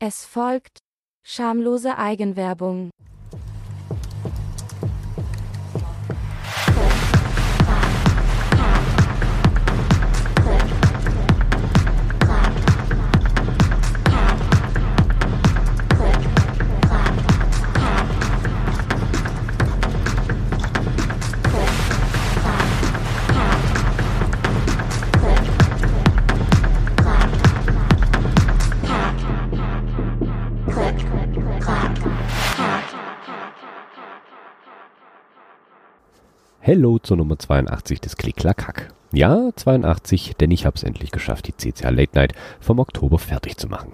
Es folgt schamlose Eigenwerbung. Hello zur Nummer 82 des Klicklack Ja, 82, denn ich hab's endlich geschafft, die CCA Late Night vom Oktober fertig zu machen.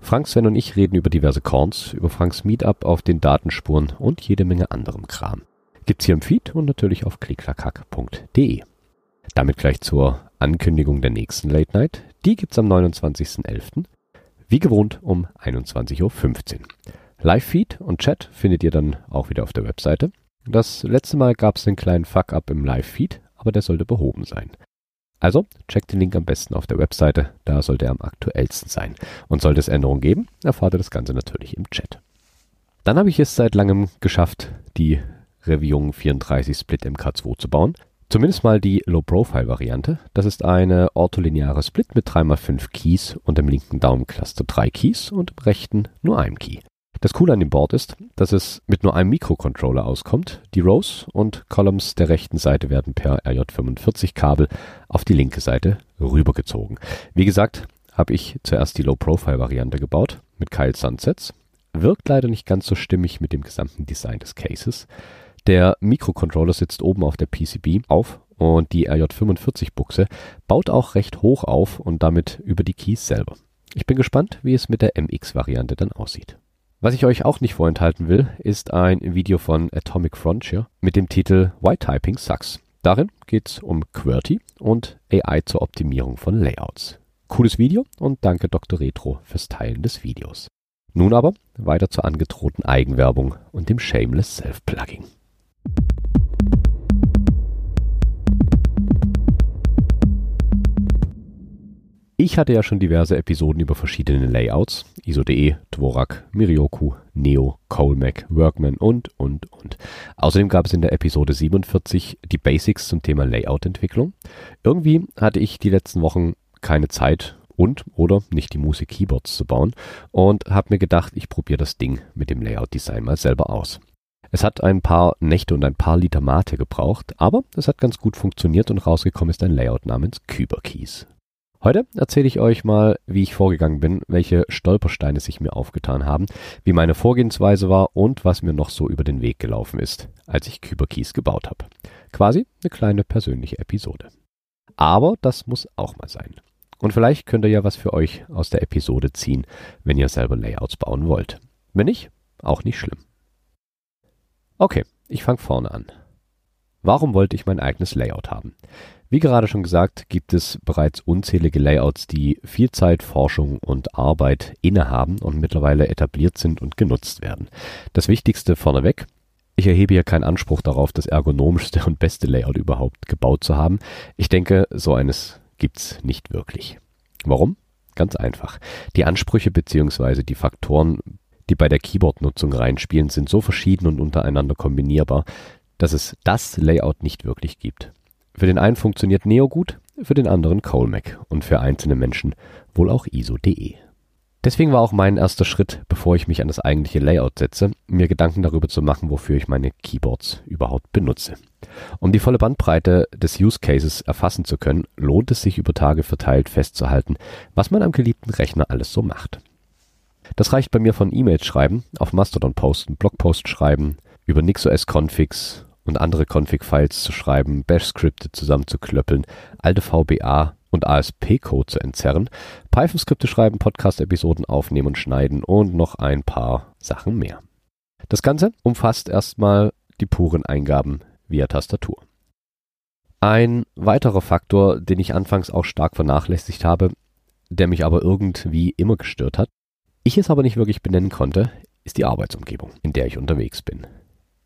Frank, Sven und ich reden über diverse Corns, über Franks Meetup auf den Datenspuren und jede Menge anderem Kram. Gibt's hier im Feed und natürlich auf klicklackhack.de. Damit gleich zur Ankündigung der nächsten Late Night. Die gibt's am 29.11. Wie gewohnt um 21.15 Uhr. Live-Feed und Chat findet ihr dann auch wieder auf der Webseite. Das letzte Mal gab es einen kleinen Fuck-up im Live-Feed, aber der sollte behoben sein. Also, checkt den Link am besten auf der Webseite, da sollte er am aktuellsten sein. Und sollte es Änderungen geben, erfahrt ihr das Ganze natürlich im Chat. Dann habe ich es seit langem geschafft, die Revision 34 Split MK2 zu bauen. Zumindest mal die Low-Profile-Variante. Das ist eine ortholineare Split mit 3x5 Keys und im linken Daumencluster 3 Keys und im rechten nur einem Key. Das Coole an dem Board ist, dass es mit nur einem Mikrocontroller auskommt. Die Rows und Columns der rechten Seite werden per RJ45-Kabel auf die linke Seite rübergezogen. Wie gesagt, habe ich zuerst die Low-Profile-Variante gebaut mit Kyle Sunsets. Wirkt leider nicht ganz so stimmig mit dem gesamten Design des Cases. Der Mikrocontroller sitzt oben auf der PCB auf und die RJ45-Buchse baut auch recht hoch auf und damit über die Keys selber. Ich bin gespannt, wie es mit der MX-Variante dann aussieht. Was ich euch auch nicht vorenthalten will, ist ein Video von Atomic Frontier mit dem Titel Why Typing Sucks. Darin geht es um QWERTY und AI zur Optimierung von Layouts. Cooles Video und danke Dr. Retro fürs Teilen des Videos. Nun aber weiter zur angedrohten Eigenwerbung und dem Shameless Self-Plugging. Ich hatte ja schon diverse Episoden über verschiedene Layouts, ISO.de, Dvorak, Mirioku, Neo, Colemac, Workman und, und, und. Außerdem gab es in der Episode 47 die Basics zum Thema Layout-Entwicklung. Irgendwie hatte ich die letzten Wochen keine Zeit und oder nicht die Musik Keyboards zu bauen und habe mir gedacht, ich probiere das Ding mit dem Layout-Design mal selber aus. Es hat ein paar Nächte und ein paar Liter Mate gebraucht, aber es hat ganz gut funktioniert und rausgekommen ist ein Layout namens Kyberkeys. Heute erzähle ich euch mal, wie ich vorgegangen bin, welche Stolpersteine sich mir aufgetan haben, wie meine Vorgehensweise war und was mir noch so über den Weg gelaufen ist, als ich Kyberkeys gebaut habe. Quasi eine kleine persönliche Episode. Aber das muss auch mal sein. Und vielleicht könnt ihr ja was für euch aus der Episode ziehen, wenn ihr selber Layouts bauen wollt. Wenn nicht, auch nicht schlimm. Okay, ich fange vorne an. Warum wollte ich mein eigenes Layout haben? Wie gerade schon gesagt, gibt es bereits unzählige Layouts, die viel Zeit, Forschung und Arbeit innehaben und mittlerweile etabliert sind und genutzt werden. Das Wichtigste vorneweg, ich erhebe hier keinen Anspruch darauf, das ergonomischste und beste Layout überhaupt gebaut zu haben. Ich denke, so eines gibt's nicht wirklich. Warum? Ganz einfach. Die Ansprüche bzw. die Faktoren, die bei der Keyboard-Nutzung reinspielen, sind so verschieden und untereinander kombinierbar, dass es das Layout nicht wirklich gibt. Für den einen funktioniert Neo gut, für den anderen Colmac und für einzelne Menschen wohl auch ISO.de. Deswegen war auch mein erster Schritt, bevor ich mich an das eigentliche Layout setze, mir Gedanken darüber zu machen, wofür ich meine Keyboards überhaupt benutze. Um die volle Bandbreite des Use Cases erfassen zu können, lohnt es sich über Tage verteilt festzuhalten, was man am geliebten Rechner alles so macht. Das reicht bei mir von E-Mails schreiben, auf Mastodon posten, Blogpost schreiben, über NixOS Configs und andere Config-Files zu schreiben, Bash-Skripte zusammenzuklöppeln, alte VBA und ASP-Code zu entzerren, Python-Skripte schreiben, Podcast-Episoden aufnehmen und schneiden und noch ein paar Sachen mehr. Das Ganze umfasst erstmal die puren Eingaben via Tastatur. Ein weiterer Faktor, den ich anfangs auch stark vernachlässigt habe, der mich aber irgendwie immer gestört hat, ich es aber nicht wirklich benennen konnte, ist die Arbeitsumgebung, in der ich unterwegs bin.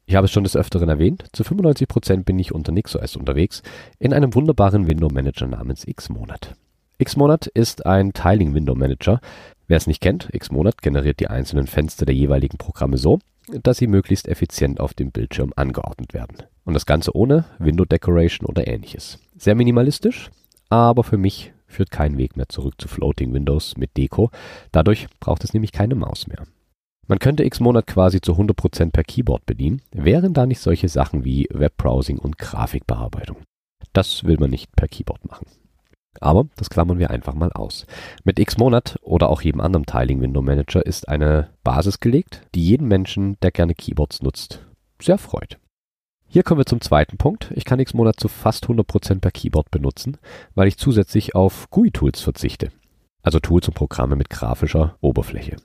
Ich habe es schon des Öfteren erwähnt, zu 95% bin ich unter NixOS unterwegs, in einem wunderbaren Window Manager namens Xmonad. Xmonad ist ein Tiling Window Manager, Wer es nicht kennt, Xmonad generiert die einzelnen Fenster der jeweiligen Programme so, dass sie möglichst effizient auf dem Bildschirm angeordnet werden. Und das Ganze ohne Window Decoration oder ähnliches. Sehr minimalistisch, aber für mich führt kein Weg mehr zurück zu Floating Windows mit Deko. Dadurch braucht es nämlich keine Maus mehr. Man könnte Xmonad quasi zu 100% per Keyboard bedienen, wären da nicht solche Sachen wie Webbrowsing und Grafikbearbeitung. Das will man nicht per Keyboard machen. Aber das klammern wir einfach mal aus. Mit Xmonad oder auch jedem anderen Tiling Window Manager ist eine Basis gelegt, die jeden Menschen, der gerne Keyboards nutzt, sehr freut. Hier kommen wir zum zweiten Punkt. Ich kann Xmonad zu fast 100% per Keyboard benutzen, weil ich zusätzlich auf GUI-Tools verzichte. Also Tools und Programme mit grafischer Oberfläche.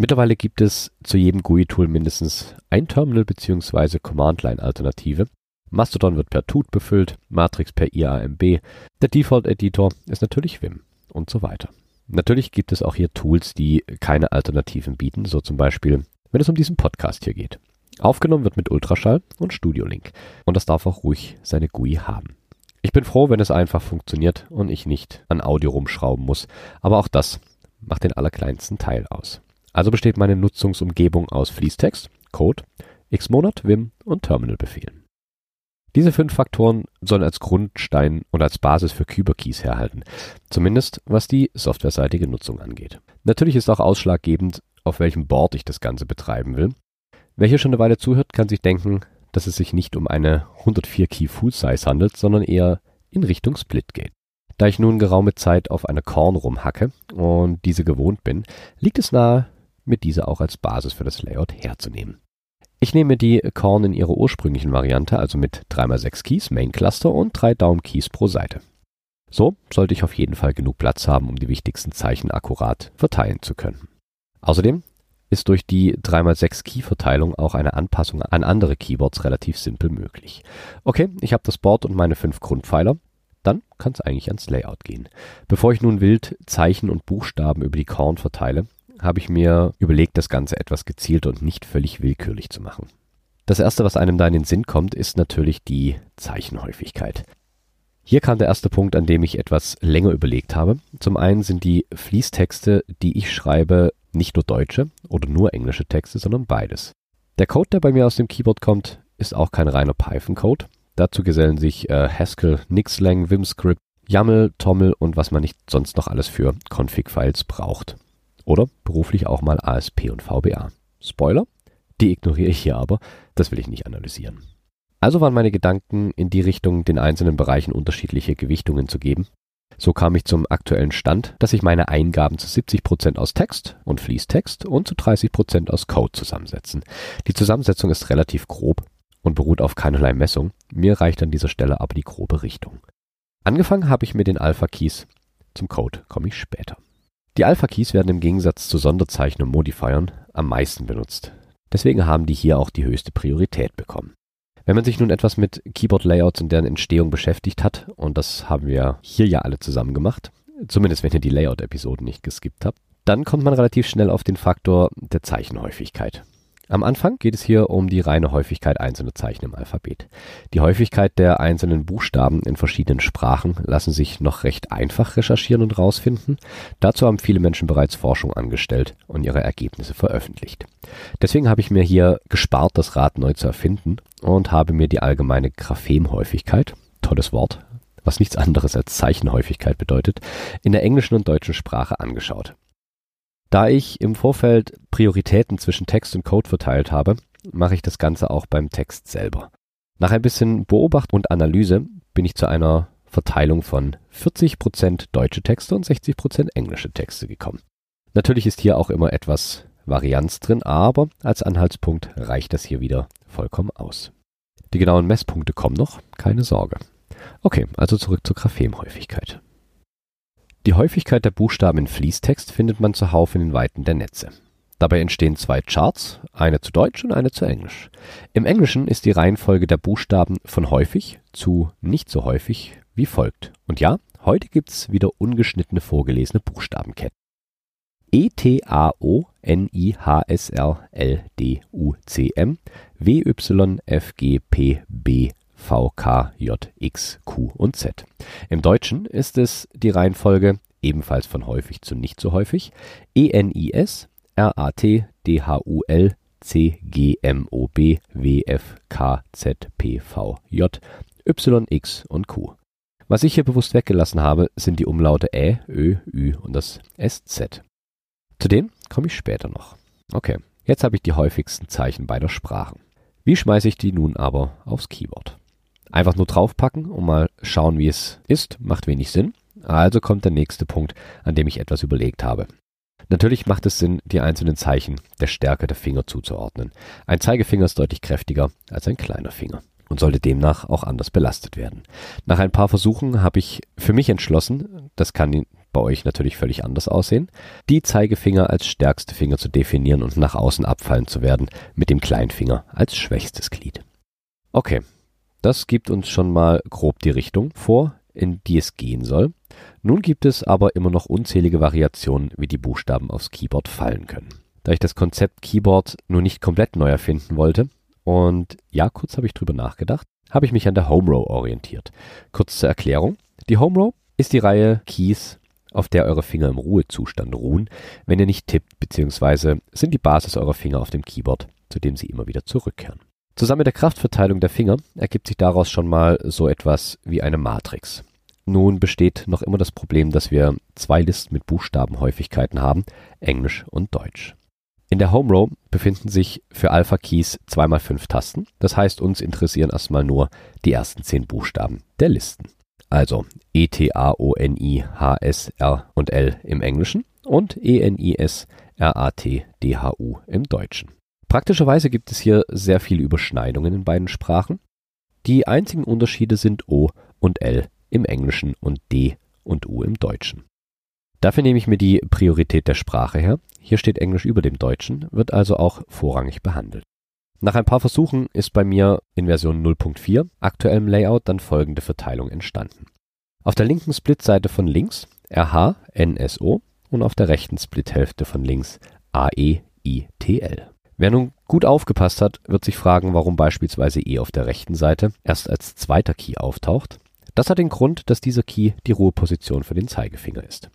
Mittlerweile gibt es zu jedem GUI-Tool mindestens ein Terminal bzw. Command-Line-Alternative, Mastodon wird per Tut befüllt, Matrix per IAMB, der Default-Editor ist natürlich Vim und so weiter. Natürlich gibt es auch hier Tools, die keine Alternativen bieten, so zum Beispiel, wenn es um diesen Podcast hier geht. Aufgenommen wird mit Ultraschall und Studio Link und das darf auch ruhig seine GUI haben. Ich bin froh, wenn es einfach funktioniert und ich nicht an Audio rumschrauben muss, aber auch das macht den allerkleinsten Teil aus. Also besteht meine Nutzungsumgebung aus Fließtext, Code, Xmonad, Vim und Terminalbefehlen. Diese fünf Faktoren sollen als Grundstein und als Basis für Kyberkeys herhalten, zumindest was die softwareseitige Nutzung angeht. Natürlich ist auch ausschlaggebend, auf welchem Board ich das Ganze betreiben will. Wer hier schon eine Weile zuhört, kann sich denken, dass es sich nicht um eine 104 Key Full Size handelt, sondern eher in Richtung Split geht. Da ich nun geraume Zeit auf einer Korn rumhacke und diese gewohnt bin, liegt es nahe, mir diese auch als Basis für das Layout herzunehmen. Ich nehme die Korn in ihrer ursprünglichen Variante, also mit 3x6 Keys, Main Cluster und 3 Daumen Keys pro Seite. So sollte ich auf jeden Fall genug Platz haben, um die wichtigsten Zeichen akkurat verteilen zu können. Außerdem ist durch die 3x6 Key-Verteilung auch eine Anpassung an andere Keyboards relativ simpel möglich. Okay, ich habe das Board und meine fünf Grundpfeiler. Dann kann es eigentlich ans Layout gehen. Bevor ich nun wild Zeichen und Buchstaben über die Korn verteile, habe ich mir überlegt, das Ganze etwas gezielt und nicht völlig willkürlich zu machen. Das erste, was einem da in den Sinn kommt, ist natürlich die Zeichenhäufigkeit. Hier kam der erste Punkt, an dem ich etwas länger überlegt habe. Zum einen sind die Fließtexte, die ich schreibe, nicht nur deutsche oder nur englische Texte, sondern beides. Der Code, der bei mir aus dem Keyboard kommt, ist auch kein reiner Python-Code. Dazu gesellen sich äh, Haskell, Nixlang, Vimscript, YAML, Tommel und was man nicht sonst noch alles für Config-Files braucht. Oder beruflich auch mal ASP und VBA. Spoiler, die ignoriere ich hier aber, das will ich nicht analysieren. Also waren meine Gedanken in die Richtung, den einzelnen Bereichen unterschiedliche Gewichtungen zu geben. So kam ich zum aktuellen Stand, dass sich meine Eingaben zu 70% aus Text und Fließtext und zu 30% aus Code zusammensetzen. Die Zusammensetzung ist relativ grob und beruht auf keinerlei Messung. Mir reicht an dieser Stelle aber die grobe Richtung. Angefangen habe ich mit den Alpha-Keys. Zum Code komme ich später. Die Alpha-Keys werden im Gegensatz zu Sonderzeichen und Modifiern am meisten benutzt. Deswegen haben die hier auch die höchste Priorität bekommen. Wenn man sich nun etwas mit Keyboard-Layouts und deren Entstehung beschäftigt hat, und das haben wir hier ja alle zusammen gemacht, zumindest wenn ihr die Layout-Episoden nicht geskippt habt, dann kommt man relativ schnell auf den Faktor der Zeichenhäufigkeit. Am Anfang geht es hier um die reine Häufigkeit einzelner Zeichen im Alphabet. Die Häufigkeit der einzelnen Buchstaben in verschiedenen Sprachen lassen sich noch recht einfach recherchieren und rausfinden. Dazu haben viele Menschen bereits Forschung angestellt und ihre Ergebnisse veröffentlicht. Deswegen habe ich mir hier gespart, das Rad neu zu erfinden und habe mir die allgemeine Graphemhäufigkeit, tolles Wort, was nichts anderes als Zeichenhäufigkeit bedeutet, in der englischen und deutschen Sprache angeschaut. Da ich im Vorfeld Prioritäten zwischen Text und Code verteilt habe, mache ich das Ganze auch beim Text selber. Nach ein bisschen Beobacht und Analyse bin ich zu einer Verteilung von 40% deutsche Texte und 60% englische Texte gekommen. Natürlich ist hier auch immer etwas Varianz drin, aber als Anhaltspunkt reicht das hier wieder vollkommen aus. Die genauen Messpunkte kommen noch, keine Sorge. Okay, also zurück zur Graphemhäufigkeit. Die Häufigkeit der Buchstaben in Fließtext findet man zuhauf in den Weiten der Netze. Dabei entstehen zwei Charts, eine zu Deutsch und eine zu Englisch. Im Englischen ist die Reihenfolge der Buchstaben von häufig zu nicht so häufig wie folgt. Und ja, heute gibt's wieder ungeschnittene vorgelesene Buchstabenketten. E T A O N I H S R L D U C M W Y F G P B V, K, J, X, Q und Z. Im Deutschen ist es die Reihenfolge ebenfalls von häufig zu nicht so häufig, ENIS, RAT, DHUL, CGMOB, WFKZPVJ, YX und Q. Was ich hier bewusst weggelassen habe, sind die Umlaute Ä, Ö, Ü und das SZ. Zu denen komme ich später noch. Okay, jetzt habe ich die häufigsten Zeichen beider Sprachen. Wie schmeiße ich die nun aber aufs Keyboard? Einfach nur draufpacken und mal schauen, wie es ist, macht wenig Sinn. Also kommt der nächste Punkt, an dem ich etwas überlegt habe. Natürlich macht es Sinn, die einzelnen Zeichen der Stärke der Finger zuzuordnen. Ein Zeigefinger ist deutlich kräftiger als ein kleiner Finger und sollte demnach auch anders belastet werden. Nach ein paar Versuchen habe ich für mich entschlossen, das kann bei euch natürlich völlig anders aussehen, die Zeigefinger als stärkste Finger zu definieren und nach außen abfallen zu werden, mit dem Kleinfinger als schwächstes Glied. Okay, das gibt uns schon mal grob die Richtung vor, in die es gehen soll. Nun gibt es aber immer noch unzählige Variationen, wie die Buchstaben aufs Keyboard fallen können. Da ich das Konzept Keyboard nur nicht komplett neu erfinden wollte, und ja, kurz habe ich drüber nachgedacht, habe ich mich an der Home Row orientiert. Kurz zur Erklärung. Die Home Row ist die Reihe Keys, auf der eure Finger im Ruhezustand ruhen, wenn ihr nicht tippt, beziehungsweise sind die Basis eurer Finger auf dem Keyboard, zu dem sie immer wieder zurückkehren. Zusammen mit der Kraftverteilung der Finger ergibt sich daraus schon mal so etwas wie eine Matrix. Nun besteht noch immer das Problem, dass wir zwei Listen mit Buchstabenhäufigkeiten haben, Englisch und Deutsch. In der Home Row befinden sich für Alpha Keys 2x5 Tasten. Das heißt, uns interessieren erstmal nur die ersten 10 Buchstaben der Listen. Also E, T, A, O, N, I, H, S, R und L im Englischen und E, N, I, S, R, A, T, D, H, U im Deutschen. Praktischerweise gibt es hier sehr viele Überschneidungen in beiden Sprachen. Die einzigen Unterschiede sind O und L im Englischen und D und U im Deutschen. Dafür nehme ich mir die Priorität der Sprache her. Hier steht Englisch über dem Deutschen, wird also auch vorrangig behandelt. Nach ein paar Versuchen ist bei mir in Version 0.4 aktuellem Layout dann folgende Verteilung entstanden. Auf der linken Splitseite von links RH, NSO und auf der rechten Splithälfte von links AE, ITL. Wer nun gut aufgepasst hat, wird sich fragen, warum beispielsweise E auf der rechten Seite erst als zweiter Key auftaucht. Das hat den Grund, dass dieser Key die Ruheposition für den Zeigefinger ist.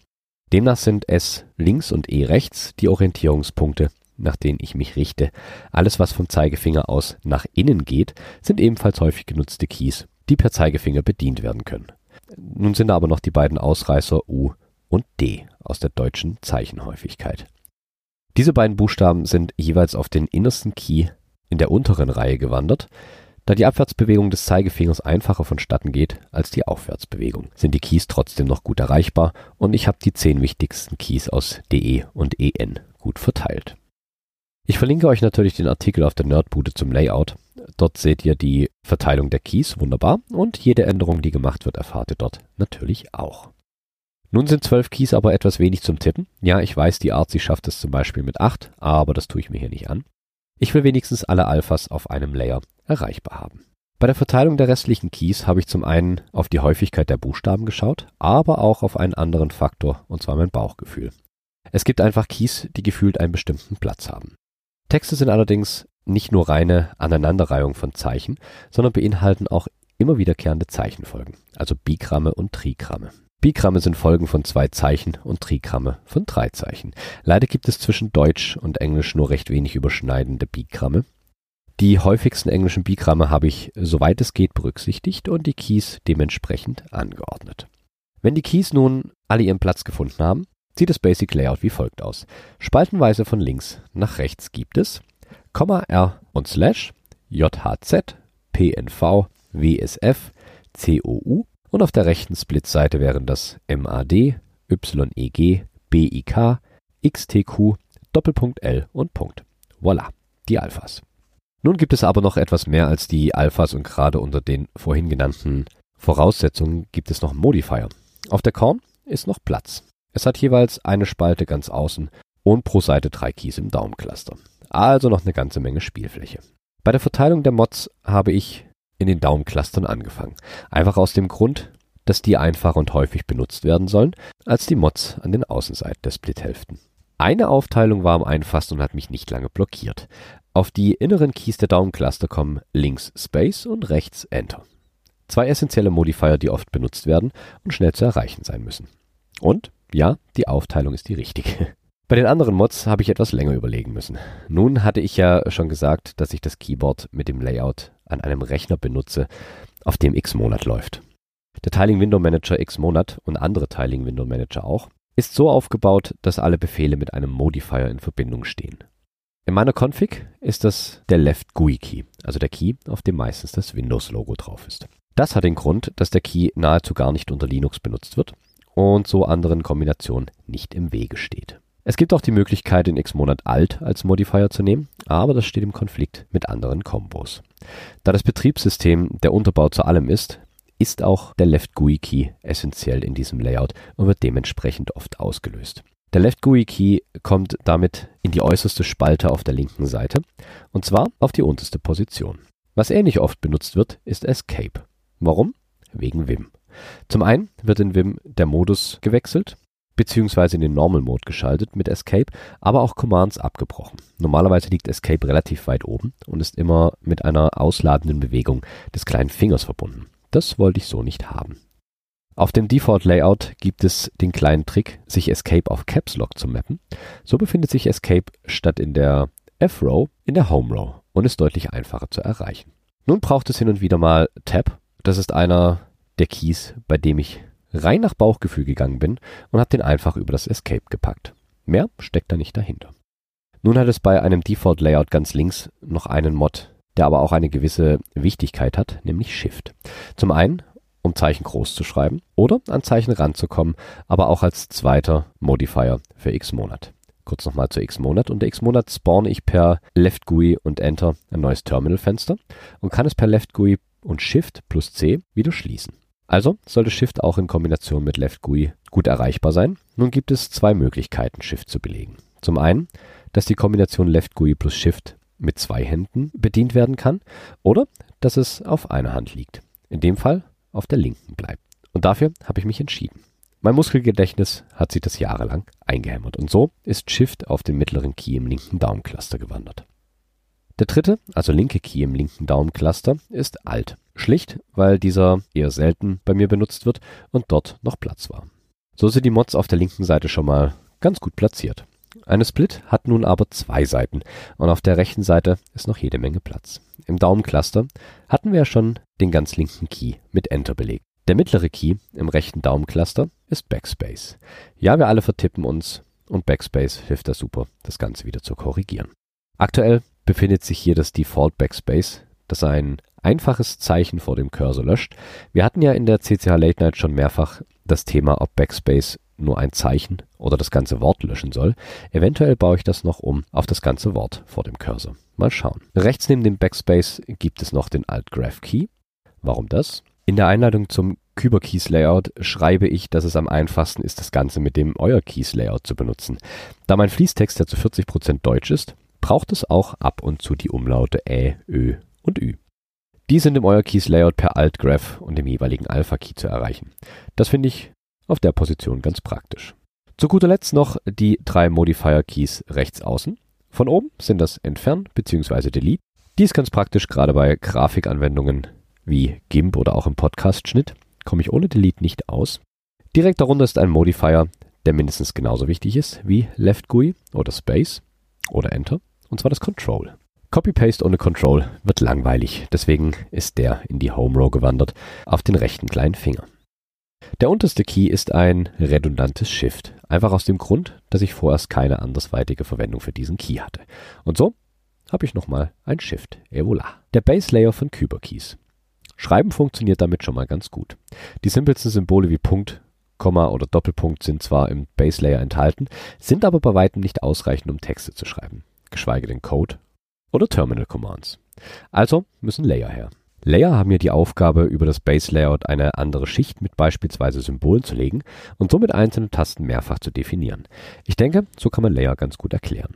Demnach sind S links und E rechts die Orientierungspunkte, nach denen ich mich richte. Alles, was vom Zeigefinger aus nach innen geht, sind ebenfalls häufig genutzte Keys, die per Zeigefinger bedient werden können. Nun sind aber noch die beiden Ausreißer U und D aus der deutschen Zeichenhäufigkeit. Diese beiden Buchstaben sind jeweils auf den innersten Key in der unteren Reihe gewandert, da die Abwärtsbewegung des Zeigefingers einfacher vonstatten geht als die Aufwärtsbewegung, sind die Keys trotzdem noch gut erreichbar und ich habe die zehn wichtigsten Keys aus DE und EN gut verteilt. Ich verlinke euch natürlich den Artikel auf der Nerdbude zum Layout. Dort seht ihr die Verteilung der Keys wunderbar und jede Änderung, die gemacht wird, erfahrt ihr dort natürlich auch. Nun sind zwölf Keys aber etwas wenig zum Tippen. Ja, ich weiß, die Artsy schafft es zum Beispiel mit acht, aber das tue ich mir hier nicht an. Ich will wenigstens alle Alphas auf einem Layer erreichbar haben. Bei der Verteilung der restlichen Keys habe ich zum einen auf die Häufigkeit der Buchstaben geschaut, aber auch auf einen anderen Faktor, und zwar mein Bauchgefühl. Es gibt einfach Keys, die gefühlt einen bestimmten Platz haben. Texte sind allerdings nicht nur reine Aneinanderreihung von Zeichen, sondern beinhalten auch immer wiederkehrende Zeichenfolgen, also Bigramme und Trigramme. Bigramme sind Folgen von zwei Zeichen und Trigramme von drei Zeichen. Leider gibt es zwischen Deutsch und Englisch nur recht wenig überschneidende Bigramme. Die häufigsten englischen Bigramme habe ich, soweit es geht, berücksichtigt und die Keys dementsprechend angeordnet. Wenn die Keys nun alle ihren Platz gefunden haben, sieht das Basic Layout wie folgt aus. Spaltenweise von links nach rechts gibt es Komma R und Slash, JHZ, PNV, WSF, COU und auf der rechten Splitseite wären das MAD, YEG, BIK, XTQ, Doppelpunkt L und Punkt. Voila, die Alphas. Nun gibt es aber noch etwas mehr als die Alphas und gerade unter den vorhin genannten Voraussetzungen gibt es noch Modifier. Auf der Korn ist noch Platz. Es hat jeweils eine Spalte ganz außen und pro Seite drei Keys im Daumencluster. Also noch eine ganze Menge Spielfläche. Bei der Verteilung der Mods habe ich in den Daumenclustern angefangen. Einfach aus dem Grund, dass die einfacher und häufig benutzt werden sollen, als die Mods an den Außenseiten der Splithälften. Eine Aufteilung war am einfachsten und hat mich nicht lange blockiert. Auf die inneren Keys der Daumencluster kommen links Space und rechts Enter. Zwei essentielle Modifier, die oft benutzt werden und schnell zu erreichen sein müssen. Und Ja, die Aufteilung ist die richtige. Bei den anderen Mods habe ich etwas länger überlegen müssen. Nun hatte ich ja schon gesagt, dass ich das Keyboard mit dem Layout an einem Rechner benutze, auf dem Xmonad läuft. Der Tiling Window Manager Xmonad und andere Tiling Window Manager auch ist so aufgebaut, dass alle Befehle mit einem Modifier in Verbindung stehen. In meiner Config ist das der Left GUI Key, also der Key, auf dem meistens das Windows-Logo drauf ist. Das hat den Grund, dass der Key nahezu gar nicht unter Linux benutzt wird und so anderen Kombinationen nicht im Wege steht. Es gibt auch die Möglichkeit, in Xmonad Alt als Modifier zu nehmen, aber das steht im Konflikt mit anderen Kombos. Da das Betriebssystem der Unterbau zu allem ist, ist auch der Left GUI Key essentiell in diesem Layout und wird dementsprechend oft ausgelöst. Der Left GUI Key kommt damit in die äußerste Spalte auf der linken Seite, und zwar auf die unterste Position. Was ähnlich oft benutzt wird, ist Escape. Warum? Wegen Vim. Zum einen wird in Vim der Modus gewechselt, beziehungsweise in den Normal Mode geschaltet mit Escape, aber auch Commands abgebrochen. Normalerweise liegt Escape relativ weit oben und ist immer mit einer ausladenden Bewegung des kleinen Fingers verbunden. Das wollte ich so nicht haben. Auf dem Default Layout gibt es den kleinen Trick, sich Escape auf Caps Lock zu mappen. So befindet sich Escape statt in der F-Row in der Home Row und ist deutlich einfacher zu erreichen. Nun braucht es hin und wieder mal Tab. Das ist einer der Keys, bei dem ich rein nach Bauchgefühl gegangen bin und habe den einfach über das Escape gepackt. Mehr steckt da nicht dahinter. Nun hat es bei einem Default Layout ganz links noch einen Mod, der aber auch eine gewisse Wichtigkeit hat, nämlich Shift. Zum einen um Zeichen groß zu schreiben oder an Zeichen ranzukommen, aber auch als zweiter Modifier für Xmonad. Kurz nochmal zu Xmonad. Unter Xmonad spawne ich per Left GUI und Enter ein neues Terminalfenster und kann es per Left GUI und Shift plus C wieder schließen. Also sollte Shift auch in Kombination mit Left GUI gut erreichbar sein. Nun gibt es zwei Möglichkeiten, Shift zu belegen. Zum einen, dass die Kombination Left GUI plus Shift mit zwei Händen bedient werden kann oder dass es auf einer Hand liegt. In dem Fall auf der linken bleibt. Und dafür habe ich mich entschieden. Mein Muskelgedächtnis hat sich das jahrelang eingehämmert und so ist Shift auf den mittleren Key im linken Daumencluster gewandert. Der dritte, also linke Key im linken Daumencluster, ist Alt. Schlicht, weil dieser eher selten bei mir benutzt wird und dort noch Platz war. So sind die Mods auf der linken Seite schon mal ganz gut platziert. Eine Split hat nun aber zwei Seiten und auf der rechten Seite ist noch jede Menge Platz. Im Daumencluster hatten wir ja schon den ganz linken Key mit Enter belegt. Der mittlere Key im rechten Daumencluster ist Backspace. Ja, wir alle vertippen uns und Backspace hilft da super, das Ganze wieder zu korrigieren. Aktuell befindet sich hier das Default Backspace, das ein einfaches Zeichen vor dem Cursor löscht. Wir hatten ja in der CCH Late Night schon mehrfach das Thema, ob Backspace nur ein Zeichen oder das ganze Wort löschen soll. Eventuell baue ich das noch um auf das ganze Wort vor dem Cursor. Mal schauen. Rechts neben dem Backspace gibt es noch den Alt Graph Key. Warum das? In der Einleitung zum Kyber Keys Layout schreibe ich, dass es am einfachsten ist, das Ganze mit dem Euer Keys Layout zu benutzen. Da mein Fließtext ja zu 40% Deutsch ist, braucht es auch ab und zu die Umlaute Ä, Ö und Ü. Die sind im Euer Keys Layout per Alt Graph und dem jeweiligen Alpha Key zu erreichen. Das finde ich auf der Position ganz praktisch. Zu guter Letzt noch die drei Modifier Keys rechts außen. Von oben sind das Entfernen bzw. Delete. Dies ganz praktisch gerade bei Grafikanwendungen wie GIMP oder auch im Podcast-Schnitt. Komme ich ohne Delete nicht aus. Direkt darunter ist ein Modifier, der mindestens genauso wichtig ist wie Left GUI oder Space oder Enter, und zwar das Control. Copy-Paste ohne Control wird langweilig, deswegen ist der in die Home Row gewandert, auf den rechten kleinen Finger. Der unterste Key ist ein redundantes Shift. Einfach aus dem Grund, dass ich vorerst keine andersweitige Verwendung für diesen Key hatte. Und so habe ich nochmal ein Shift. Et voilà. Der Base Layer von Kyber Keys. Schreiben funktioniert damit schon mal ganz gut. Die simpelsten Symbole wie Punkt, Komma oder Doppelpunkt sind zwar im Base Layer enthalten, sind aber bei weitem nicht ausreichend, um Texte zu schreiben, geschweige denn Code oder Terminal Commands. Also müssen Layer her. Layer haben hier die Aufgabe, über das Base Layout eine andere Schicht mit beispielsweise Symbolen zu legen und somit einzelne Tasten mehrfach zu definieren. Ich denke, so kann man Layer ganz gut erklären.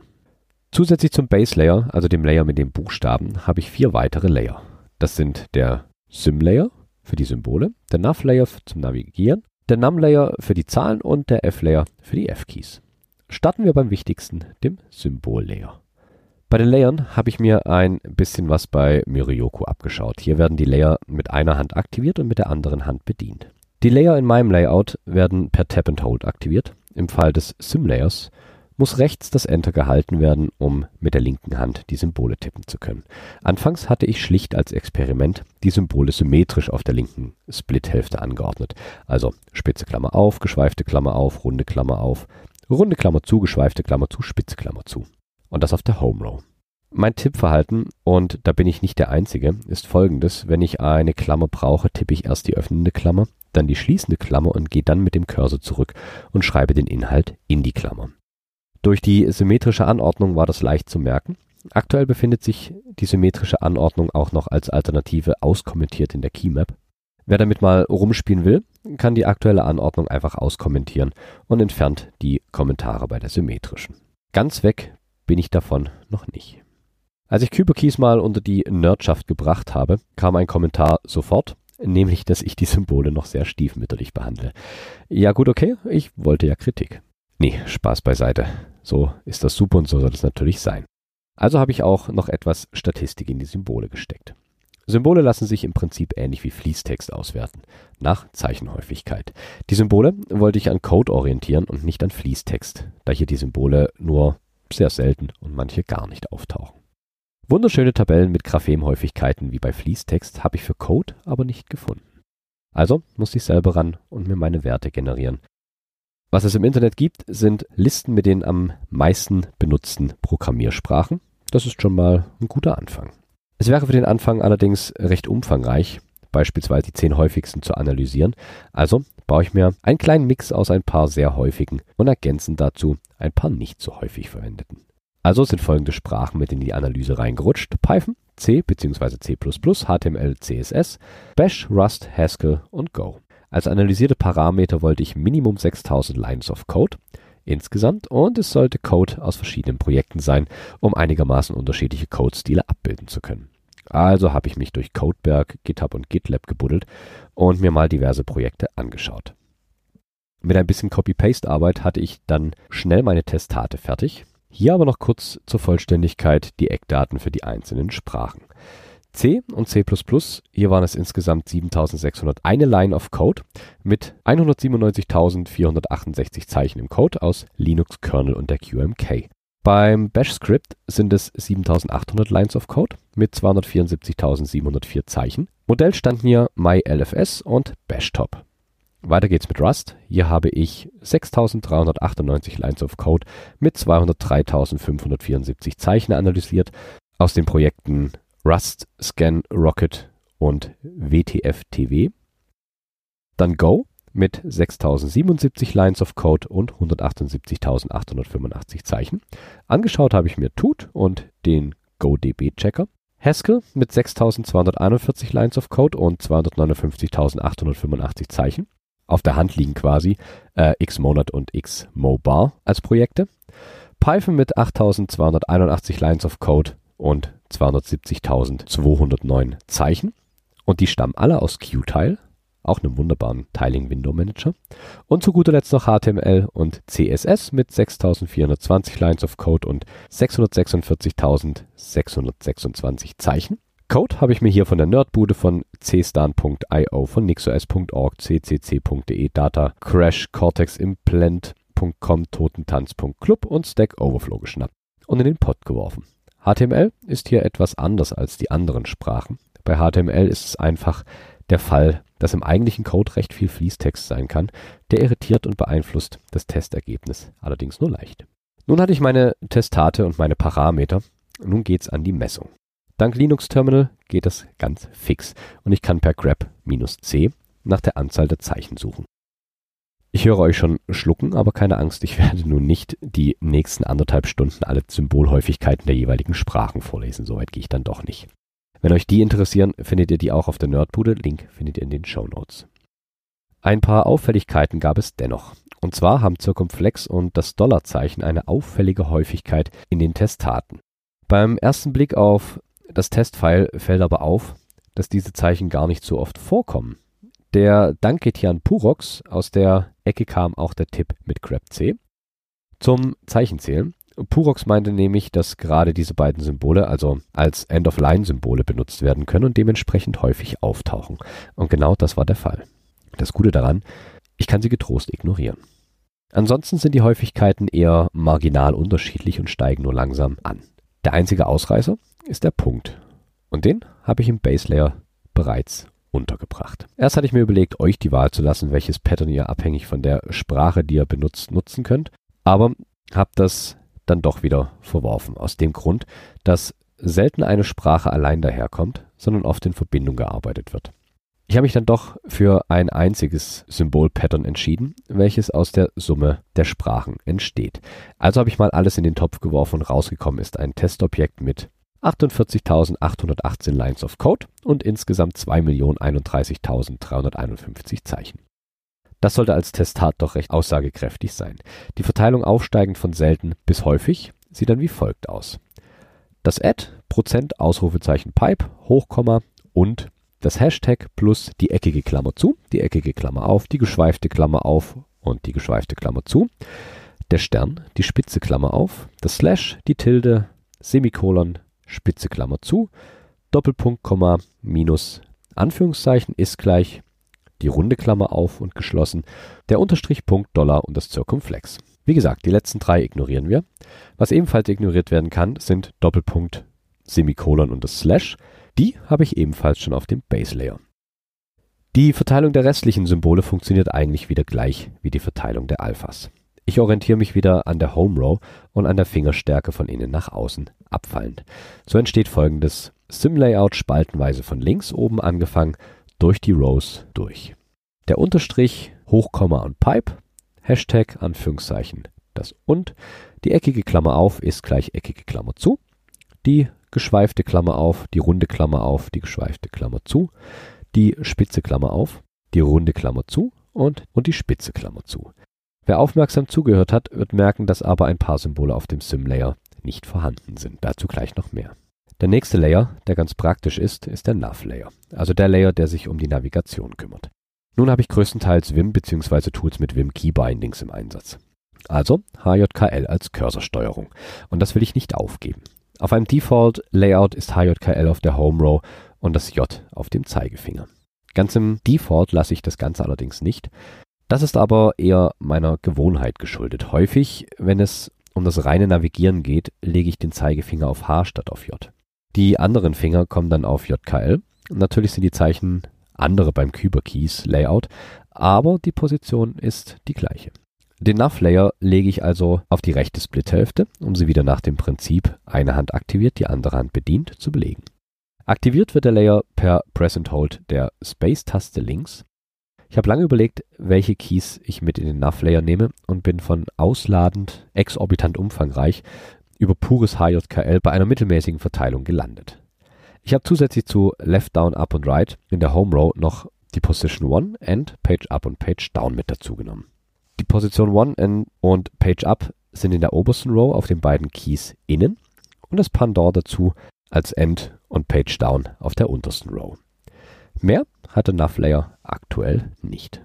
Zusätzlich zum Base Layer, also dem Layer mit den Buchstaben, habe ich vier weitere Layer. Das sind der Sim Layer für die Symbole, der Nav Layer zum Navigieren, der Num Layer für die Zahlen und der F Layer für die F-Keys. Starten wir beim wichtigsten, dem Symbol Layer. Bei den Layern habe ich mir ein bisschen was bei Miryoku abgeschaut. Hier werden die Layer mit einer Hand aktiviert und mit der anderen Hand bedient. Die Layer in meinem Layout werden per Tap and Hold aktiviert. Im Fall des Sim-Layers muss rechts das Enter gehalten werden, um mit der linken Hand die Symbole tippen zu können. Anfangs hatte ich schlicht als Experiment die Symbole symmetrisch auf der linken Split-Hälfte angeordnet. Also spitze Klammer auf, geschweifte Klammer auf, runde Klammer auf, runde Klammer zu, geschweifte Klammer zu, spitze Klammer zu. Und das auf der Home Row. Mein Tippverhalten, und da bin ich nicht der Einzige, ist folgendes. Wenn ich eine Klammer brauche, tippe ich erst die öffnende Klammer, dann die schließende Klammer und gehe dann mit dem Cursor zurück und schreibe den Inhalt in die Klammer. Durch die symmetrische Anordnung war das leicht zu merken. Aktuell befindet sich die symmetrische Anordnung auch noch als Alternative auskommentiert in der Keymap. Wer damit mal rumspielen will, kann die aktuelle Anordnung einfach auskommentieren und entfernt die Kommentare bei der symmetrischen. Ganz weg bin ich davon noch nicht. Als ich Kyberkeys mal unter die Nerdschaft gebracht habe, kam ein Kommentar sofort, nämlich, dass ich die Symbole noch sehr stiefmütterlich behandle. Ja gut, okay, ich wollte ja Kritik. Nee, Spaß beiseite. So ist das super und so soll es natürlich sein. Also habe ich auch noch etwas Statistik in die Symbole gesteckt. Symbole lassen sich im Prinzip ähnlich wie Fließtext auswerten, nach Zeichenhäufigkeit. Die Symbole wollte ich an Code orientieren und nicht an Fließtext, da hier die Symbole nur sehr selten und manche gar nicht auftauchen. Wunderschöne Tabellen mit Graphem-Häufigkeiten wie bei Fließtext habe ich für Code aber nicht gefunden. Also musste ich selber ran und mir meine Werte generieren. Was es im Internet gibt, sind Listen mit den am meisten benutzten Programmiersprachen. Das ist schon mal ein guter Anfang. Es wäre für den Anfang allerdings recht umfangreich, beispielsweise die zehn häufigsten zu analysieren. Also baue ich mir einen kleinen Mix aus ein paar sehr häufigen und ergänzen dazu ein paar nicht so häufig verwendeten. Also sind folgende Sprachen mit in die Analyse reingerutscht. Python, C bzw. C++, HTML, CSS, Bash, Rust, Haskell und Go. Als analysierte Parameter wollte ich Minimum 6000 Lines of Code insgesamt und es sollte Code aus verschiedenen Projekten sein, um einigermaßen unterschiedliche Code-Stile abbilden zu können. Also habe ich mich durch Codeberg, GitHub und GitLab gebuddelt und mir mal diverse Projekte angeschaut. Mit ein bisschen Copy-Paste-Arbeit hatte ich dann schnell meine Testate fertig. Hier aber noch kurz zur Vollständigkeit die Eckdaten für die einzelnen Sprachen. C und C++, hier waren es insgesamt 7601 Line of Code mit 197.468 Zeichen im Code aus Linux Kernel und der QMK. Beim Bash-Script sind es 7800 Lines of Code mit 274.704 Zeichen. Modell standen hier MyLFS und BashTop. Weiter geht's mit Rust. Hier habe ich 6398 Lines of Code mit 203.574 Zeichen analysiert aus den Projekten Rust, Scan, Rocket und WTF-TV. Dann Go mit 6077 Lines of Code und 178.885 Zeichen. Angeschaut habe ich mir Tut und den GoDB-Checker. Haskell mit 6241 Lines of Code und 259.885 Zeichen. Auf der Hand liegen quasi äh, Xmonad und Xmobar als Projekte. Python mit 8281 Lines of Code und 270.209 Zeichen. Und die stammen alle aus Qtile, auch einem wunderbaren Tiling Window Manager. Und zu guter Letzt noch HTML und CSS mit 6420 Lines of Code und 646.626 Zeichen. Code habe ich mir hier von der Nerdbude von cstan.io, von nixos.org, ccc.de, Data, Crash, Cortex Implant.com, Totentanz.club und Stack Overflow geschnappt und in den Pod geworfen. HTML ist hier etwas anders als die anderen Sprachen. Bei HTML ist es einfach der Fall, dass im eigentlichen Code recht viel Fließtext sein kann, der irritiert und beeinflusst das Testergebnis, allerdings nur leicht. Nun hatte ich meine Testate und meine Parameter, nun geht's an die Messung. Dank Linux Terminal geht das ganz fix und ich kann per grep-c nach der Anzahl der Zeichen suchen. Ich höre euch schon schlucken, aber keine Angst, ich werde nun nicht die nächsten anderthalb Stunden alle Symbolhäufigkeiten der jeweiligen Sprachen vorlesen. Soweit gehe ich dann doch nicht. Wenn euch die interessieren, findet ihr die auch auf der Nerdbude. Link findet ihr in den Show Notes. Ein paar Auffälligkeiten gab es dennoch. Und zwar haben Circumflex und das Dollarzeichen eine auffällige Häufigkeit in den Testaten. Beim ersten Blick auf das Testfile fällt aber auf, dass diese Zeichen gar nicht so oft vorkommen. Der Danketian Purox aus der Ecke kam auch der Tipp mit grepc. Zum Zeichenzählen. Purox meinte nämlich, dass gerade diese beiden Symbole, also als End-of-Line-Symbole benutzt werden können und dementsprechend häufig auftauchen. Und genau das war der Fall. Das Gute daran, ich kann sie getrost ignorieren. Ansonsten sind die Häufigkeiten eher marginal unterschiedlich und steigen nur langsam an. Der einzige Ausreißer ist der Punkt. Und den habe ich im Base Layer bereits untergebracht. Erst hatte ich mir überlegt, euch die Wahl zu lassen, welches Pattern ihr abhängig von der Sprache, die ihr benutzt, nutzen könnt. Aber habe das dann doch wieder verworfen. Aus dem Grund, dass selten eine Sprache allein daherkommt, sondern oft in Verbindung gearbeitet wird. Ich habe mich dann doch für ein einziges Symbolpattern entschieden, welches aus der Summe der Sprachen entsteht. Also habe ich mal alles in den Topf geworfen und rausgekommen ist ein Testobjekt mit 48.818 Lines of Code und insgesamt 2.031.351 Zeichen. Das sollte als Testat doch recht aussagekräftig sein. Die Verteilung aufsteigend von selten bis häufig sieht dann wie folgt aus. Das Add, Prozent, Ausrufezeichen Pipe, Hochkomma und das Hashtag plus die eckige Klammer zu, die eckige Klammer auf, die geschweifte Klammer auf und die geschweifte Klammer zu, der Stern, die spitze Klammer auf, das Slash, die Tilde, Semikolon, spitze Klammer zu, Doppelpunkt, Komma, Minus, Anführungszeichen ist gleich, die runde Klammer auf und geschlossen, der Unterstrich, Punkt, Dollar und das Zirkumflex. Wie gesagt, die letzten drei ignorieren wir. Was ebenfalls ignoriert werden kann, sind Doppelpunkt, Semikolon und das Slash. Die habe ich ebenfalls schon auf dem Base Layer. Die Verteilung der restlichen Symbole funktioniert eigentlich wieder gleich wie die Verteilung der Alphas. Ich orientiere mich wieder an der Home Row und an der Fingerstärke von innen nach außen abfallend. So entsteht folgendes Sim-Layout spaltenweise von links oben angefangen durch die Rows durch. Der Unterstrich, Hochkomma und Pipe, Hashtag, Anführungszeichen, das und, die eckige Klammer auf ist gleich eckige Klammer zu, die geschweifte Klammer auf, die runde Klammer auf, die geschweifte Klammer zu, die spitze Klammer auf, die runde Klammer zu und, und die spitze Klammer zu. Wer aufmerksam zugehört hat, wird merken, dass aber ein paar Symbole auf dem Sim-Layer nicht vorhanden sind. Dazu gleich noch mehr. Der nächste Layer, der ganz praktisch ist, ist der Nav-Layer, also der Layer, der sich um die Navigation kümmert. Nun habe ich größtenteils Vim bzw. Tools mit Vim Keybindings im Einsatz. Also HJKL als Cursorsteuerung. Und das will ich nicht aufgeben. Auf einem Default-Layout ist HJKL auf der Home Row und das J auf dem Zeigefinger. Ganz im Default lasse ich das Ganze allerdings nicht. Das ist aber eher meiner Gewohnheit geschuldet. Häufig, wenn es um das reine Navigieren geht, lege ich den Zeigefinger auf H statt auf J. Die anderen Finger kommen dann auf JKL. Natürlich sind die Zeichen andere beim Kyber Keys Layout, aber die Position ist die gleiche. Den Nav Layer lege ich also auf die rechte Splithälfte, um sie wieder nach dem Prinzip eine Hand aktiviert, die andere Hand bedient zu belegen. Aktiviert wird der Layer per Press and Hold der Space-Taste links. Ich habe lange überlegt, welche Keys ich mit in den Nav Layer nehme und bin von ausladend, exorbitant umfangreich über pures HJKL bei einer mittelmäßigen Verteilung gelandet. Ich habe zusätzlich zu Left, Down, Up und Right in der Home Row noch die Position 1 and Page Up und Page Down mit dazu genommen. Die Position 1 und Page Up sind in der obersten Row auf den beiden Keys innen und das Pendant dazu als End und Page Down auf der untersten Row. Mehr hat der Nav Layer aktuell nicht.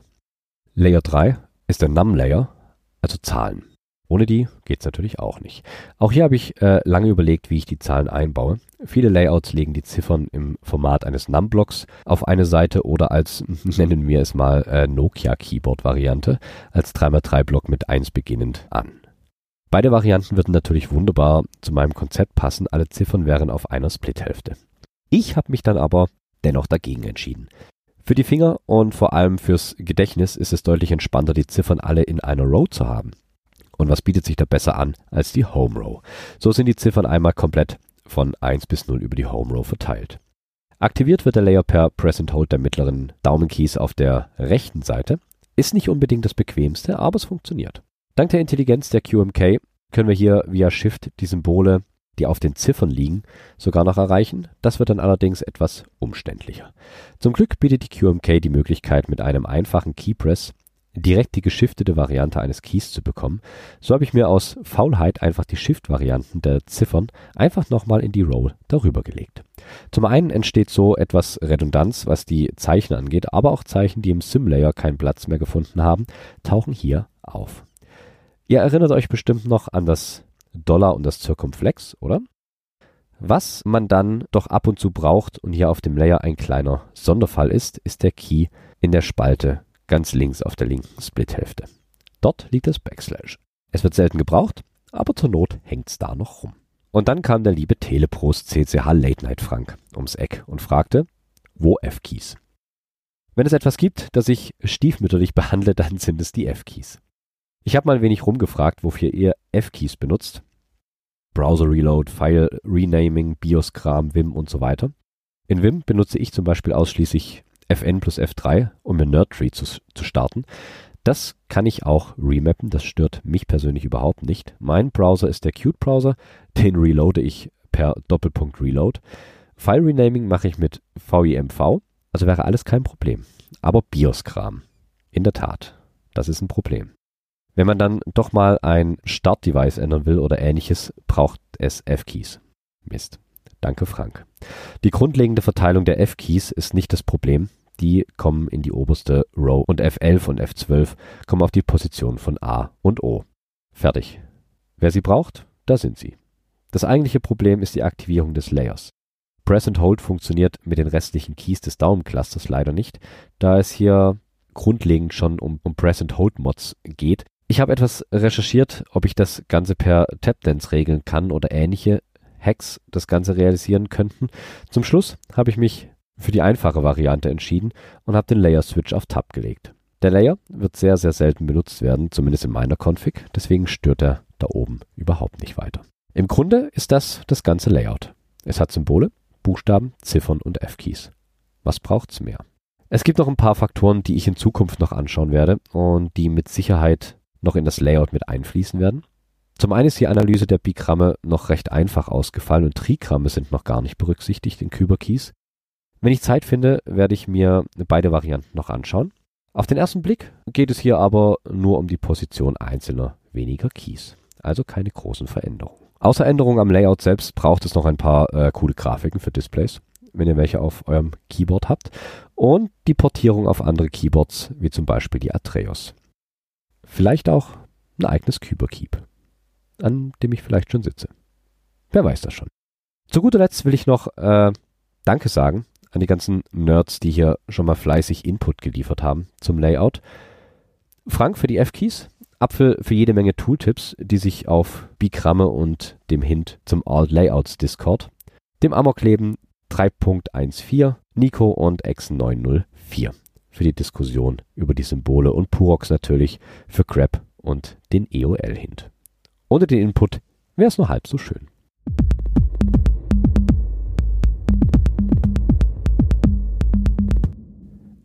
Layer 3 ist der Num Layer, also Zahlen. Ohne die geht es natürlich auch nicht. Auch hier habe ich äh, lange überlegt, wie ich die Zahlen einbaue. Viele Layouts legen die Ziffern im Format eines Num-Blocks auf eine Seite oder als, nennen wir es mal, äh, Nokia-Keyboard-Variante, als 3x3-Block mit 1 beginnend an. Beide Varianten würden natürlich wunderbar zu meinem Konzept passen, alle Ziffern wären auf einer Splithälfte. Ich habe mich dann aber dennoch dagegen entschieden. Für die Finger und vor allem fürs Gedächtnis ist es deutlich entspannter, die Ziffern alle in einer Row zu haben. Und was bietet sich da besser an als die Home Row? So sind die Ziffern einmal komplett von 1 bis 0 über die Home Row verteilt. Aktiviert wird der Layer per Press and Hold der mittleren Daumenkeys auf der rechten Seite. Ist nicht unbedingt das bequemste, aber es funktioniert. Dank der Intelligenz der QMK können wir hier via Shift die Symbole, die auf den Ziffern liegen, sogar noch erreichen. Das wird dann allerdings etwas umständlicher. Zum Glück bietet die QMK die Möglichkeit, mit einem einfachen Keypress direkt die geschiftete Variante eines Keys zu bekommen, so habe ich mir aus Faulheit einfach die Shift-Varianten der Ziffern einfach nochmal in die Row darüber gelegt. Zum einen entsteht so etwas Redundanz, was die Zeichen angeht, aber auch Zeichen, die im Sim-Layer keinen Platz mehr gefunden haben, tauchen hier auf. Ihr erinnert euch bestimmt noch an das Dollar und das Zirkumflex, oder? Was man dann doch ab und zu braucht und hier auf dem Layer ein kleiner Sonderfall ist, ist der Key in der Spalte ganz links auf der linken Splithälfte. Dort liegt das Backslash. Es wird selten gebraucht, aber zur Not hängt's da noch rum. Und dann kam der liebe Teleprost CCH Late Night Frank ums Eck und fragte, wo F-Keys? Wenn es etwas gibt, das ich stiefmütterlich behandle, dann sind es die F-Keys. Ich habe mal ein wenig rumgefragt, wofür ihr F-Keys benutzt. Browser Reload, File Renaming, BIOS-Kram, Vim und so weiter. In Vim benutze ich zum Beispiel ausschließlich Fn plus F3, um mir Nerdtree zu, zu starten. Das kann ich auch remappen, das stört mich persönlich überhaupt nicht. Mein Browser ist der Qt Browser, den reloade ich per Doppelpunkt Reload. File Renaming mache ich mit VIMV, also wäre alles kein Problem. Aber BIOS-Kram, in der Tat, das ist ein Problem. Wenn man dann doch mal ein Startdevice ändern will oder ähnliches, braucht es F-Keys. Mist. Danke, Frank. Die grundlegende Verteilung der F-Keys ist nicht das Problem. Die kommen in die oberste Row und F11 und F12 kommen auf die Position von A und O. Fertig. Wer sie braucht, da sind sie. Das eigentliche Problem ist die Aktivierung des Layers. Press and Hold funktioniert mit den restlichen Keys des Daumenclusters leider nicht, da es hier grundlegend schon um, um Press and Hold Mods geht. Ich habe etwas recherchiert, ob ich das Ganze per Tapdance regeln kann oder ähnliche Hacks das Ganze realisieren könnten. Zum Schluss habe ich mich für die einfache Variante entschieden und habe den Layer Switch auf Tab gelegt. Der Layer wird sehr, sehr selten benutzt werden, zumindest in meiner Config, deswegen stört er da oben überhaupt nicht weiter. Im Grunde ist das das ganze Layout. Es hat Symbole, Buchstaben, Ziffern und F-Keys. Was braucht's mehr? Es gibt noch ein paar Faktoren, die ich in Zukunft noch anschauen werde und die mit Sicherheit noch in das Layout mit einfließen werden. Zum einen ist die Analyse der Bigramme noch recht einfach ausgefallen und Trigramme sind noch gar nicht berücksichtigt in Kyberkeys. Wenn ich Zeit finde, werde ich mir beide Varianten noch anschauen. Auf den ersten Blick geht es hier aber nur um die Position einzelner weniger Keys, also keine großen Veränderungen. Außer Änderungen am Layout selbst braucht es noch ein paar äh, coole Grafiken für Displays, wenn ihr welche auf eurem Keyboard habt, und die Portierung auf andere Keyboards, wie zum Beispiel die Atreus. Vielleicht auch ein eigenes Kyberkeep, an dem ich vielleicht schon sitze. Wer weiß das schon. Zu guter Letzt will ich noch äh, Danke sagen an die ganzen Nerds, die hier schon mal fleißig Input geliefert haben zum Layout. Frank für die F-Keys, Apfel für jede Menge Tooltips, die sich auf Bigramme und dem Hint zum All Layouts Discord, dem Amokleben 3.14, Nico und X904 für die Diskussion über die Symbole und Purox natürlich für Crap und den EOL-Hint. Ohne den Input wäre es nur halb so schön.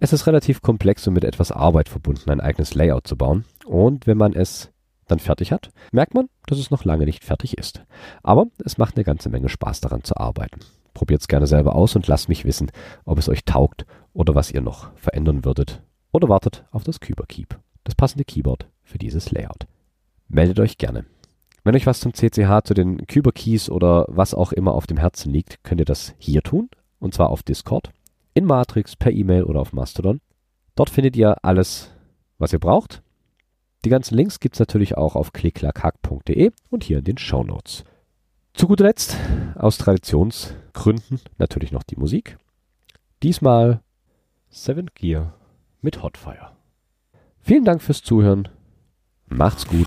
Es ist relativ komplex und mit etwas Arbeit verbunden, ein eigenes Layout zu bauen. Und wenn man es dann fertig hat, merkt man, dass es noch lange nicht fertig ist. Aber es macht eine ganze Menge Spaß daran zu arbeiten. Probiert es gerne selber aus und lasst mich wissen, ob es euch taugt oder was ihr noch verändern würdet. Oder wartet auf das Kyberkeep, das passende Keyboard für dieses Layout. Meldet euch gerne. Wenn euch was zum CCH, zu den Kyberkeys oder was auch immer auf dem Herzen liegt, könnt ihr das hier tun. Und zwar auf Discord, in Matrix, per E-Mail oder auf Mastodon. Dort findet ihr alles, was ihr braucht. Die ganzen Links gibt es natürlich auch auf klicklackhack.de und hier in den Show Notes. Zu guter Letzt, aus Traditionsgründen, natürlich noch die Musik. Diesmal Seven Gear mit Hotfire. Vielen Dank fürs Zuhören. Macht's gut.